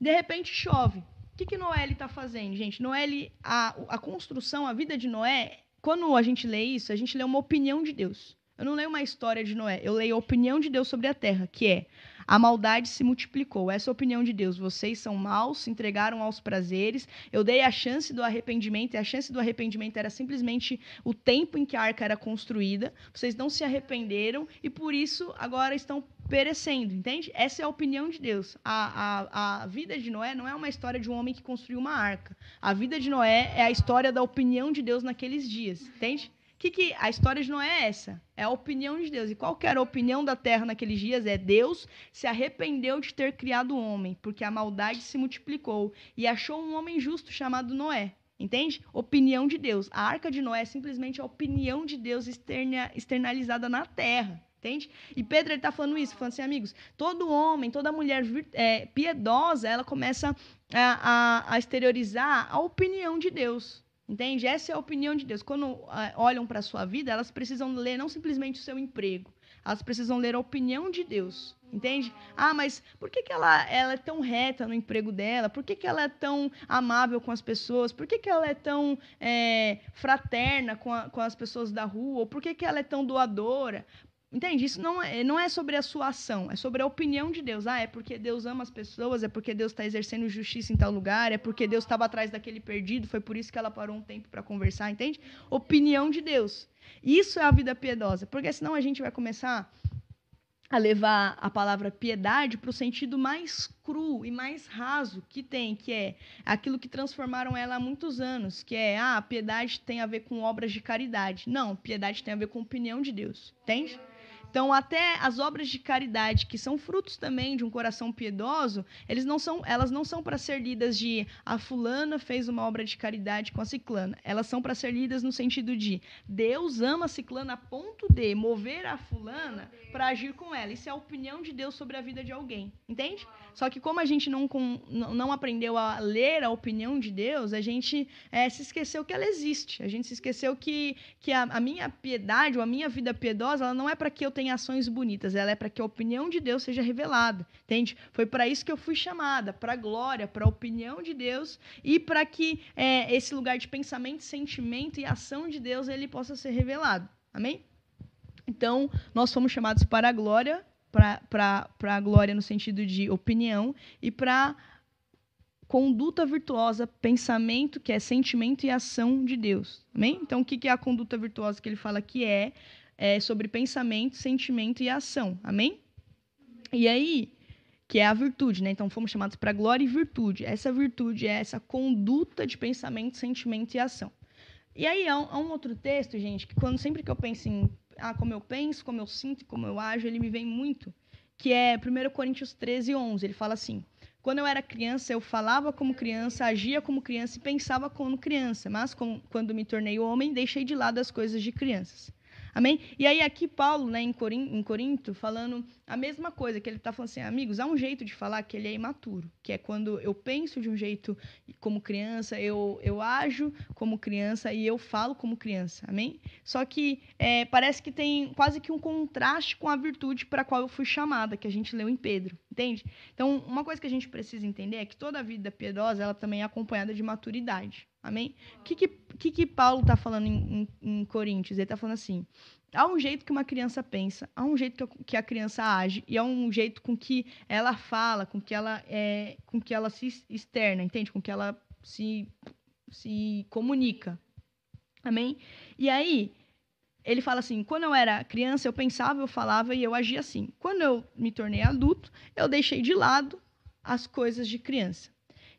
De repente chove. O que, que Noé está fazendo, gente? Noé, ele, a, a construção, a vida de Noé, quando a gente lê isso, a gente lê uma opinião de Deus. Eu não leio uma história de Noé, eu leio a opinião de Deus sobre a terra, que é a maldade se multiplicou. Essa é a opinião de Deus. Vocês são maus, se entregaram aos prazeres. Eu dei a chance do arrependimento, e a chance do arrependimento era simplesmente o tempo em que a arca era construída. Vocês não se arrependeram e por isso agora estão perecendo, entende? Essa é a opinião de Deus. A, a, a vida de Noé não é uma história de um homem que construiu uma arca. A vida de Noé é a história da opinião de Deus naqueles dias, entende? Que, que a história de Noé é essa? É a opinião de Deus. E qual era a opinião da terra naqueles dias? É Deus se arrependeu de ter criado o homem, porque a maldade se multiplicou e achou um homem justo chamado Noé. Entende? Opinião de Deus. A arca de Noé é simplesmente a opinião de Deus externa, externalizada na terra. Entende? E Pedro está falando isso, falando assim, amigos, todo homem, toda mulher é, piedosa, ela começa a, a, a exteriorizar a opinião de Deus. Entende? Essa é a opinião de Deus. Quando uh, olham para a sua vida, elas precisam ler não simplesmente o seu emprego, elas precisam ler a opinião de Deus. Entende? Ah, mas por que, que ela, ela é tão reta no emprego dela? Por que, que ela é tão amável com as pessoas? Por que, que ela é tão é, fraterna com, a, com as pessoas da rua? Ou por que, que ela é tão doadora? Entende? Isso não é, não é sobre a sua ação, é sobre a opinião de Deus. Ah, é porque Deus ama as pessoas, é porque Deus está exercendo justiça em tal lugar, é porque Deus estava atrás daquele perdido, foi por isso que ela parou um tempo para conversar, entende? Opinião de Deus. Isso é a vida piedosa, porque senão a gente vai começar a levar a palavra piedade para o sentido mais cru e mais raso que tem, que é aquilo que transformaram ela há muitos anos, que é, ah, piedade tem a ver com obras de caridade. Não, piedade tem a ver com opinião de Deus, entende? Então, até as obras de caridade, que são frutos também de um coração piedoso, eles não são, elas não são para ser lidas de a fulana fez uma obra de caridade com a ciclana. Elas são para ser lidas no sentido de Deus ama a ciclana a ponto de mover a fulana para agir com ela. Isso é a opinião de Deus sobre a vida de alguém. Entende? Só que como a gente não, não aprendeu a ler a opinião de Deus, a gente é, se esqueceu que ela existe. A gente se esqueceu que, que a, a minha piedade ou a minha vida piedosa ela não é para que eu tenha ações bonitas, ela é para que a opinião de Deus seja revelada, entende? Foi para isso que eu fui chamada, para a glória, para a opinião de Deus e para que é, esse lugar de pensamento, sentimento e ação de Deus ele possa ser revelado. Amém? Então, nós fomos chamados para a glória, para a glória no sentido de opinião e para conduta virtuosa, pensamento, que é sentimento e ação de Deus. Amém? Então, o que é a conduta virtuosa que ele fala que é? É sobre pensamento, sentimento e ação. Amém? E aí, que é a virtude, né? Então, fomos chamados para glória e virtude. Essa virtude é essa conduta de pensamento, sentimento e ação. E aí, há um, outro texto, gente, que quando sempre que eu penso em ah, como eu penso, como eu sinto, como eu ajo, ele me vem muito, que é 1 Coríntios 13, 11. Ele fala assim: quando eu era criança, eu falava como criança, agia como criança e pensava como criança, mas com, quando me tornei homem, deixei de lado as coisas de crianças. Amém? E aí aqui Paulo, né, em Corinto, em Corinto falando a mesma coisa, que ele está falando assim, amigos, há um jeito de falar que ele é imaturo, que é quando eu penso de um jeito como criança, eu, eu ajo como criança e eu falo como criança, amém? Só que é, parece que tem quase que um contraste com a virtude para a qual eu fui chamada, que a gente leu em Pedro, entende? Então, uma coisa que a gente precisa entender é que toda vida piedosa, ela também é acompanhada de maturidade, Amém? O que, que, que, Paulo está falando em, em, em Coríntios? Ele está falando assim: há um jeito que uma criança pensa, há um jeito que, que a criança age, e há um jeito com que ela fala, com que ela, é, com que ela se externa, entende? Com que ela se, se comunica. Amém? E aí, ele fala assim: quando eu era criança, eu pensava, eu falava e eu agia assim. Quando eu me tornei adulto, eu deixei de lado as coisas de criança.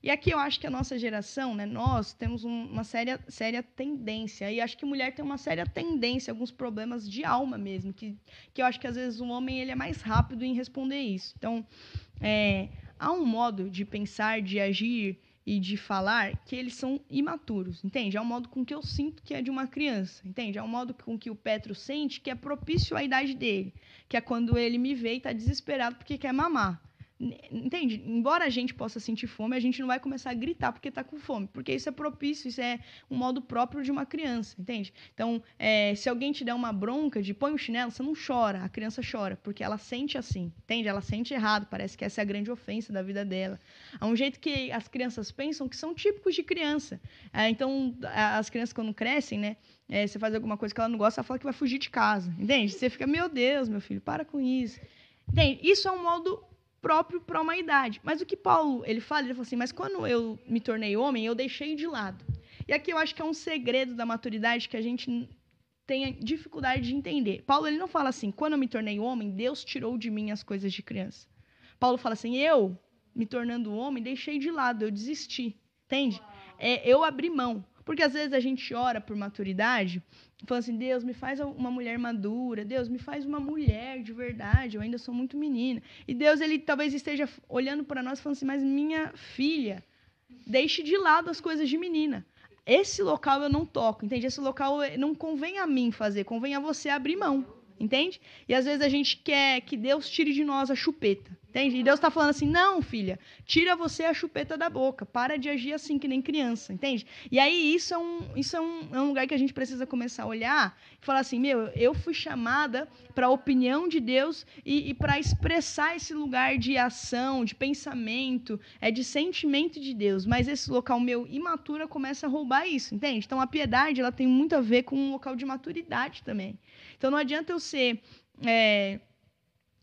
E aqui eu acho que a nossa geração, né, nós temos um, uma séria, séria tendência, e acho que mulher tem uma séria tendência, alguns problemas de alma mesmo, que, que eu acho que às vezes o homem ele é mais rápido em responder isso. Então, é, há um modo de pensar, de agir e de falar que eles são imaturos, entende? É um modo com que eu sinto que é de uma criança, entende? É um modo com que o Petro sente que é propício à idade dele, que é quando ele me vê e está desesperado porque quer mamar. Entende? Embora a gente possa sentir fome, a gente não vai começar a gritar porque está com fome, porque isso é propício, isso é um modo próprio de uma criança, entende? Então, é, se alguém te der uma bronca de põe o chinelo, você não chora, a criança chora, porque ela sente assim, entende? Ela sente errado, parece que essa é a grande ofensa da vida dela. Há um jeito que as crianças pensam que são típicos de criança. É, então, as crianças quando crescem, né? É, você faz alguma coisa que ela não gosta, ela fala que vai fugir de casa, entende? Você fica, meu Deus, meu filho, para com isso. Entende? Isso é um modo próprio para uma idade. Mas o que Paulo ele fala, ele fala assim, mas quando eu me tornei homem, eu deixei de lado. E aqui eu acho que é um segredo da maturidade que a gente tem dificuldade de entender. Paulo ele não fala assim, quando eu me tornei homem, Deus tirou de mim as coisas de criança. Paulo fala assim, eu, me tornando homem, deixei de lado, eu desisti. Entende? É, eu abri mão. Porque às vezes a gente ora por maturidade, falando assim: Deus, me faz uma mulher madura, Deus, me faz uma mulher de verdade, eu ainda sou muito menina. E Deus, ele talvez esteja olhando para nós falando assim: Mas minha filha, deixe de lado as coisas de menina. Esse local eu não toco, entende? Esse local não convém a mim fazer, convém a você abrir mão, entende? E às vezes a gente quer que Deus tire de nós a chupeta. Entende? E Deus está falando assim: não, filha, tira você a chupeta da boca, para de agir assim, que nem criança, entende? E aí isso é um, isso é um, é um lugar que a gente precisa começar a olhar e falar assim: meu, eu fui chamada para a opinião de Deus e, e para expressar esse lugar de ação, de pensamento, é de sentimento de Deus, mas esse local meu imatura começa a roubar isso, entende? Então a piedade ela tem muito a ver com um local de maturidade também. Então não adianta eu ser. É,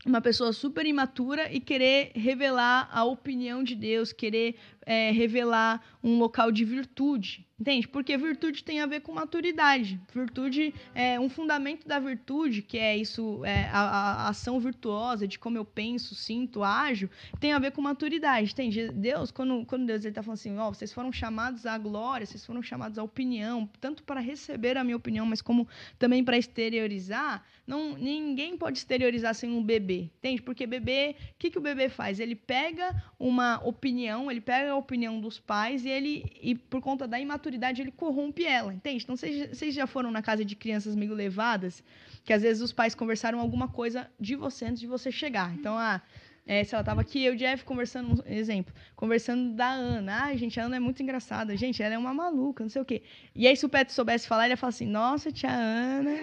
uma pessoa super imatura e querer revelar a opinião de Deus, querer é, revelar um local de virtude. Entende? Porque virtude tem a ver com maturidade. Virtude é um fundamento da virtude, que é isso, é, a, a, ação virtuosa de como eu penso, sinto, ajo, tem a ver com maturidade. Entende? Deus, quando, quando Deus está falando assim, ó, oh, vocês foram chamados à glória, vocês foram chamados à opinião, tanto para receber a minha opinião, mas como também para exteriorizar, não, ninguém pode exteriorizar sem um bebê. Entende? Porque bebê, o que, que o bebê faz? Ele pega uma opinião, ele pega a opinião dos pais e ele, e por conta da imaturidade, maturidade ele corrompe ela, entende? Então vocês já foram na casa de crianças meio levadas, que às vezes os pais conversaram alguma coisa de você antes de você chegar. Então, ah, é, se ela tava aqui, eu e o Jeff conversando, um exemplo, conversando da Ana. Ah, gente, a Ana é muito engraçada. Gente, ela é uma maluca, não sei o quê. E aí, se o Petro soubesse falar, ele ia falar assim, nossa, tia Ana...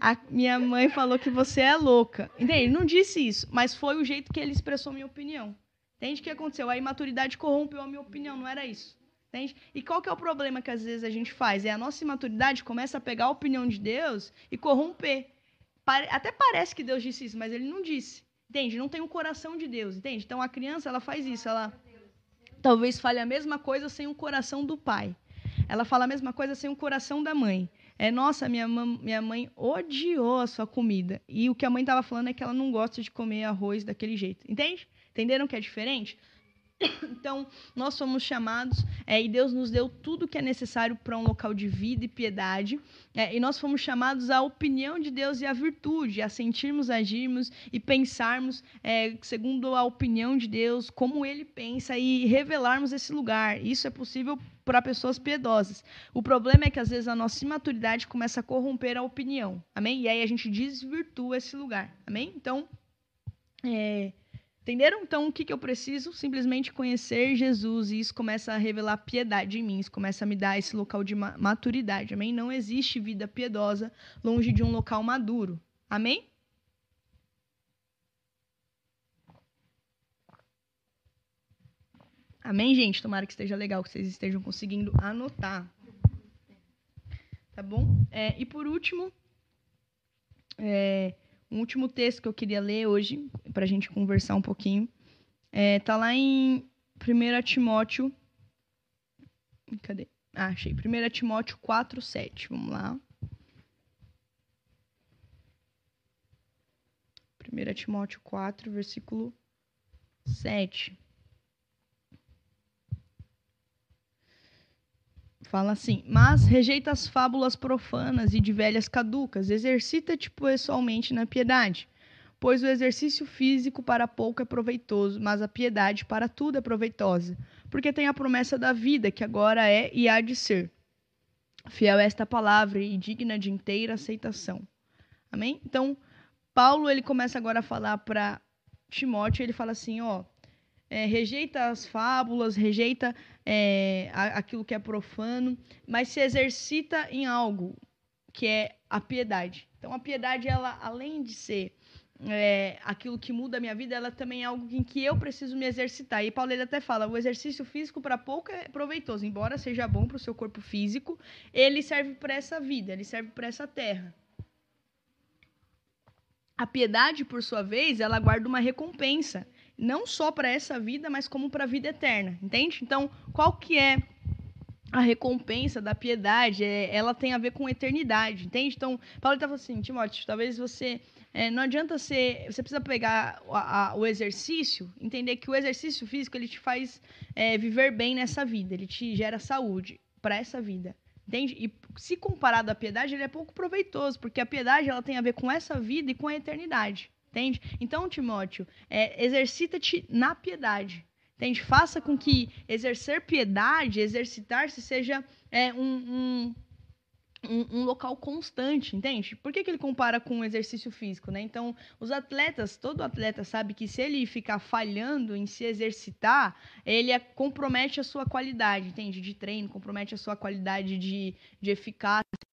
a minha mãe falou que você é louca. Entende? Ele não disse isso, mas foi o jeito que ele expressou minha opinião. Entende o que aconteceu? A imaturidade corrompeu a minha opinião, não era isso. Entende? E qual que é o problema que às vezes a gente faz? É a nossa imaturidade começa a pegar a opinião de Deus e corromper. Até parece que Deus disse isso, mas ele não disse. Entende? Não tem o coração de Deus, entende? Então a criança, ela faz isso, ela talvez fale a mesma coisa sem o coração do pai. Ela fala a mesma coisa sem o coração da mãe. É, nossa, minha, minha mãe odiou a sua comida. E o que a mãe estava falando é que ela não gosta de comer arroz daquele jeito. Entende? Entenderam que é diferente? Então, nós somos chamados, é, e Deus nos deu tudo que é necessário para um local de vida e piedade, é, e nós fomos chamados à opinião de Deus e à virtude, a sentirmos, agirmos e pensarmos é, segundo a opinião de Deus, como Ele pensa, e revelarmos esse lugar. Isso é possível para pessoas piedosas. O problema é que às vezes a nossa imaturidade começa a corromper a opinião, amém? E aí a gente desvirtua esse lugar, amém? Então, é Entenderam? Então, o que, que eu preciso? Simplesmente conhecer Jesus e isso começa a revelar piedade em mim, isso começa a me dar esse local de maturidade, amém? Não existe vida piedosa longe de um local maduro, amém? Amém, gente? Tomara que esteja legal, que vocês estejam conseguindo anotar. Tá bom? É, e por último, é, um último texto que eu queria ler hoje, para a gente conversar um pouquinho, é, tá lá em 1 Timóteo. Cadê? Ah, achei. 1 Timóteo 4, 7. Vamos lá. 1 Timóteo 4, versículo 7. Fala assim: Mas rejeita as fábulas profanas e de velhas caducas, exercita-te pessoalmente na piedade. Pois o exercício físico para pouco é proveitoso, mas a piedade para tudo é proveitosa, porque tem a promessa da vida, que agora é e há de ser. Fiel é esta palavra e digna de inteira aceitação. Amém? Então, Paulo ele começa agora a falar para Timóteo, ele fala assim, ó, é, rejeita as fábulas, rejeita é, aquilo que é profano, mas se exercita em algo que é a piedade. Então, a piedade, ela, além de ser é, aquilo que muda a minha vida, ela também é algo em que eu preciso me exercitar. E Paulo ele até fala: o exercício físico para pouco é proveitoso, embora seja bom para o seu corpo físico, ele serve para essa vida, ele serve para essa terra. A piedade, por sua vez, ela guarda uma recompensa não só para essa vida, mas como para a vida eterna, entende? Então, qual que é a recompensa da piedade? É, ela tem a ver com eternidade, entende? Então, Paulo estava assim, Timóteo, talvez você é, não adianta ser, você precisa pegar a, a, o exercício, entender que o exercício físico ele te faz é, viver bem nessa vida, ele te gera saúde para essa vida. Entende? E se comparado à piedade, ele é pouco proveitoso, porque a piedade ela tem a ver com essa vida e com a eternidade. Entende? Então, Timóteo, é, exercita-te na piedade. Entende? Faça com que exercer piedade, exercitar-se, seja é, um, um, um, local constante, entende? Por que, que ele compara com o exercício físico, né? Então, os atletas, todo atleta sabe que se ele ficar falhando em se exercitar, ele é, compromete a sua qualidade, entende? De treino, compromete a sua qualidade de, de eficácia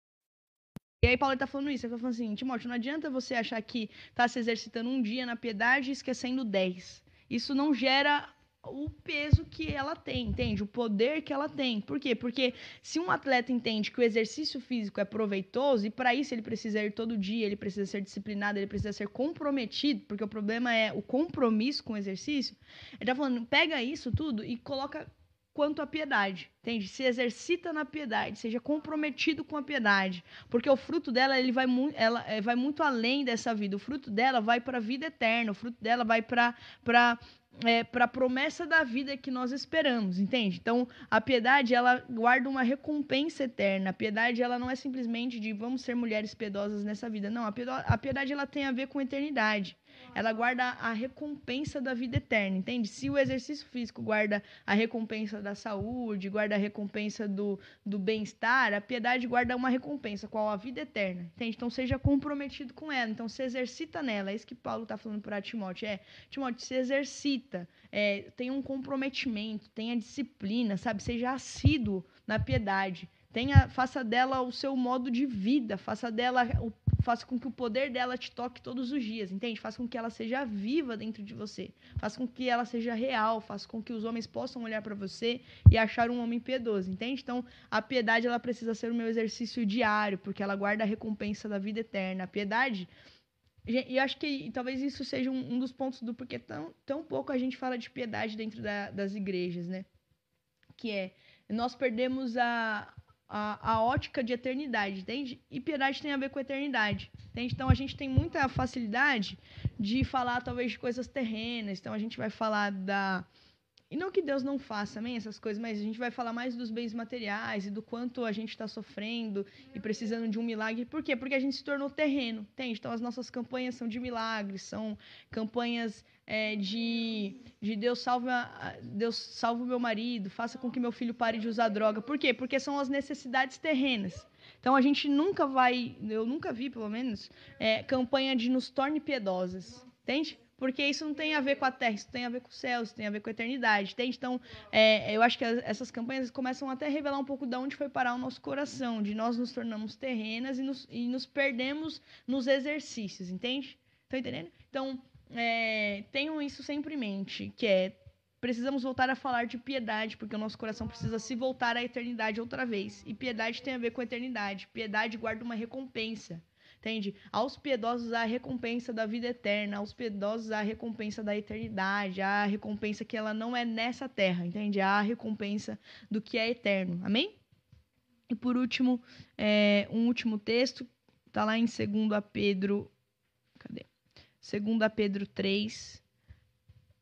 e aí Paulo está falando isso, ele está falando assim, Timóteo, não adianta você achar que está se exercitando um dia na piedade e esquecendo dez. Isso não gera o peso que ela tem, entende? O poder que ela tem. Por quê? Porque se um atleta entende que o exercício físico é proveitoso e para isso ele precisa ir todo dia, ele precisa ser disciplinado, ele precisa ser comprometido, porque o problema é o compromisso com o exercício. Ele está falando, pega isso tudo e coloca quanto à piedade, entende? Se exercita na piedade, seja comprometido com a piedade, porque o fruto dela ele vai, mu ela, é, vai muito além dessa vida. O fruto dela vai para a vida eterna, o fruto dela vai para é, para a promessa da vida que nós esperamos, entende? Então, a piedade, ela guarda uma recompensa eterna. A piedade, ela não é simplesmente de vamos ser mulheres piedosas nessa vida. Não, a piedade, a piedade ela tem a ver com eternidade ela guarda a recompensa da vida eterna, entende? Se o exercício físico guarda a recompensa da saúde, guarda a recompensa do, do bem-estar, a piedade guarda uma recompensa, qual a vida eterna, entende? Então seja comprometido com ela, então se exercita nela, é isso que Paulo está falando para Timóteo, é, Timóteo, se exercita, é, tenha um comprometimento, tenha disciplina, sabe? Seja assíduo na piedade, tenha, faça dela o seu modo de vida, faça dela o faça com que o poder dela te toque todos os dias, entende? Faça com que ela seja viva dentro de você. Faça com que ela seja real, faça com que os homens possam olhar para você e achar um homem piedoso, entende? Então, a piedade ela precisa ser o meu exercício diário, porque ela guarda a recompensa da vida eterna. A piedade e eu acho que talvez isso seja um, um, dos pontos do porquê tão, tão pouco a gente fala de piedade dentro da, das igrejas, né? Que é, nós perdemos a, a, a ótica de eternidade, entende? E piedade tem a ver com eternidade, entende? Então a gente tem muita facilidade de falar talvez de coisas terrenas, então a gente vai falar da e não que Deus não faça também essas coisas, mas a gente vai falar mais dos bens materiais e do quanto a gente está sofrendo e precisando de um milagre. Por quê? Porque a gente se tornou terreno, entende? Então as nossas campanhas são de milagres, são campanhas é, de, de Deus salva Deus salva o meu marido, faça com que meu filho pare de usar droga. Por quê? Porque são as necessidades terrenas. Então a gente nunca vai, eu nunca vi pelo menos, é, campanha de nos torne piedosas, entende? porque isso não tem a ver com a terra, isso tem a ver com o céu, isso tem a ver com a eternidade. Tem? Então, é, eu acho que essas campanhas começam até a revelar um pouco de onde foi parar o nosso coração, de nós nos tornamos terrenas e nos, e nos perdemos nos exercícios, entende? Estão entendendo? Então, é, tenham isso sempre em mente, que é precisamos voltar a falar de piedade, porque o nosso coração precisa se voltar à eternidade outra vez. E piedade tem a ver com a eternidade. Piedade guarda uma recompensa. Entende? Aos piedosos há a recompensa da vida eterna, aos piedosos há a recompensa da eternidade, há a recompensa que ela não é nessa terra, entende? Há a recompensa do que é eterno. Amém? E por último, é, um último texto, está lá em 2 Pedro. Cadê? 2 Pedro 3,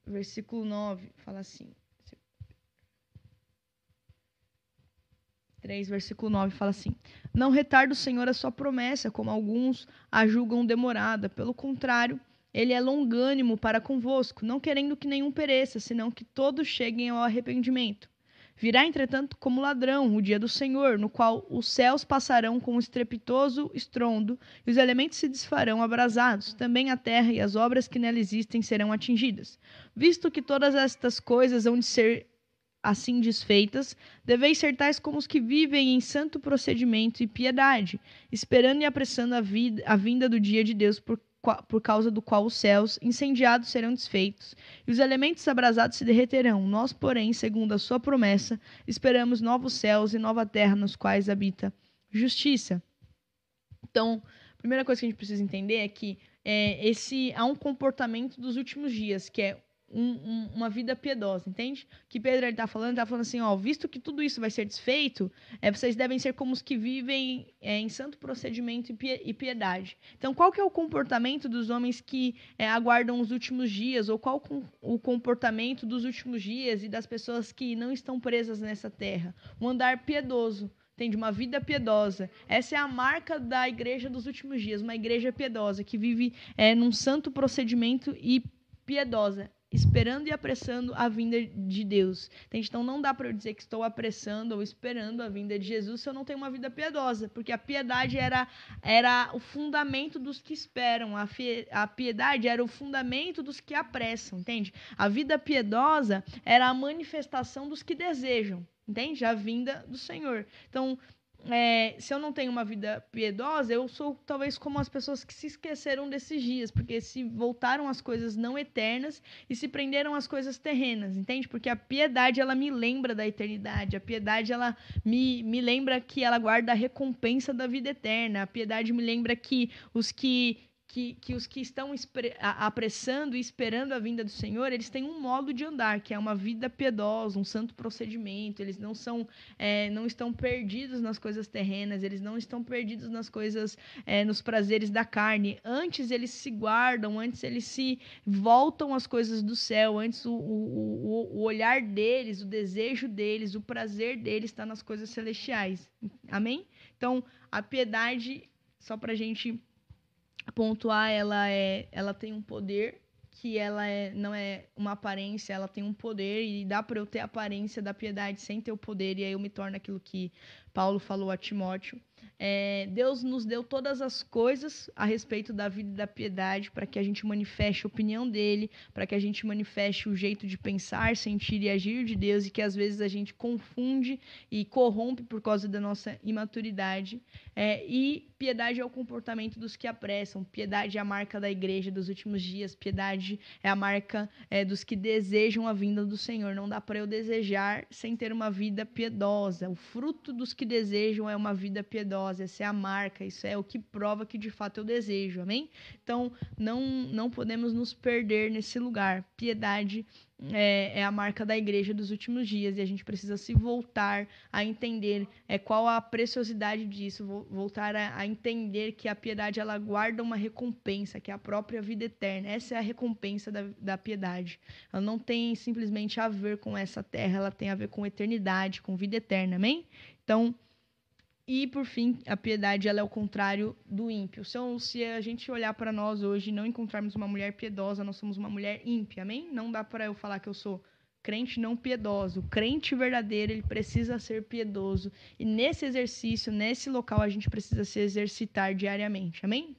versículo 9, fala assim. 3, versículo 9, fala assim: Não retarda o Senhor a sua promessa, como alguns a julgam demorada. Pelo contrário, ele é longânimo para convosco, não querendo que nenhum pereça, senão que todos cheguem ao arrependimento. Virá, entretanto, como ladrão o dia do Senhor, no qual os céus passarão com um estrepitoso estrondo e os elementos se desfarão abrasados. Também a terra e as obras que nela existem serão atingidas. Visto que todas estas coisas hão de ser assim desfeitas, deveis ser tais como os que vivem em santo procedimento e piedade, esperando e apressando a, vida, a vinda do dia de Deus, por, por causa do qual os céus incendiados serão desfeitos e os elementos abrasados se derreterão. Nós, porém, segundo a sua promessa, esperamos novos céus e nova terra nos quais habita justiça. Então, a primeira coisa que a gente precisa entender é que é, esse há um comportamento dos últimos dias, que é um, um, uma vida piedosa, entende? Que Pedro está falando, está falando assim, ó, visto que tudo isso vai ser desfeito, é, vocês devem ser como os que vivem é, em santo procedimento e piedade. Então, qual que é o comportamento dos homens que é, aguardam os últimos dias, ou qual com, o comportamento dos últimos dias e das pessoas que não estão presas nessa terra? Um andar piedoso, entende? Uma vida piedosa. Essa é a marca da igreja dos últimos dias, uma igreja piedosa que vive é, num santo procedimento e piedosa esperando e apressando a vinda de Deus. Então não dá para eu dizer que estou apressando ou esperando a vinda de Jesus se eu não tenho uma vida piedosa, porque a piedade era, era o fundamento dos que esperam, a, a piedade era o fundamento dos que apressam, entende? A vida piedosa era a manifestação dos que desejam, entende? A vinda do Senhor. Então, é, se eu não tenho uma vida piedosa, eu sou talvez como as pessoas que se esqueceram desses dias, porque se voltaram às coisas não eternas e se prenderam às coisas terrenas, entende? Porque a piedade, ela me lembra da eternidade, a piedade, ela me, me lembra que ela guarda a recompensa da vida eterna, a piedade me lembra que os que que, que os que estão apressando e esperando a vinda do Senhor, eles têm um modo de andar, que é uma vida piedosa, um santo procedimento. Eles não são, é, não estão perdidos nas coisas terrenas, eles não estão perdidos nas coisas, é, nos prazeres da carne. Antes eles se guardam, antes eles se voltam às coisas do céu, antes o, o, o olhar deles, o desejo deles, o prazer deles está nas coisas celestiais. Amém? Então, a piedade, só para a gente pontuar, ela é, ela tem um poder que ela é, não é uma aparência, ela tem um poder e dá para eu ter a aparência da piedade sem ter o poder e aí eu me torno aquilo que Paulo falou a Timóteo, É, Deus nos deu todas as coisas a respeito da vida e da piedade para que a gente manifeste a opinião dele, para que a gente manifeste o jeito de pensar, sentir e agir de Deus e que às vezes a gente confunde e corrompe por causa da nossa imaturidade. É, e piedade é o comportamento dos que apressam, piedade é a marca da igreja dos últimos dias, piedade é a marca é, dos que desejam a vinda do Senhor. Não dá para eu desejar sem ter uma vida piedosa. O fruto dos que desejam é uma vida piedosa essa é a marca, isso é o que prova que de fato eu desejo, amém? Então, não, não podemos nos perder nesse lugar. Piedade é, é, a marca da igreja dos últimos dias e a gente precisa se voltar a entender é, qual a preciosidade disso, voltar a, a, entender que a piedade ela guarda uma recompensa, que é a própria vida eterna. Essa é a recompensa da, da piedade. Ela não tem simplesmente a ver com essa terra, ela tem a ver com eternidade, com vida eterna, amém? Então, e, por fim, a piedade ela é o contrário do ímpio. Então, se a gente olhar para nós hoje e não encontrarmos uma mulher piedosa, nós somos uma mulher ímpia, amém? Não dá para eu falar que eu sou crente não piedoso. O crente verdadeiro, ele precisa ser piedoso. E nesse exercício, nesse local, a gente precisa se exercitar diariamente, amém?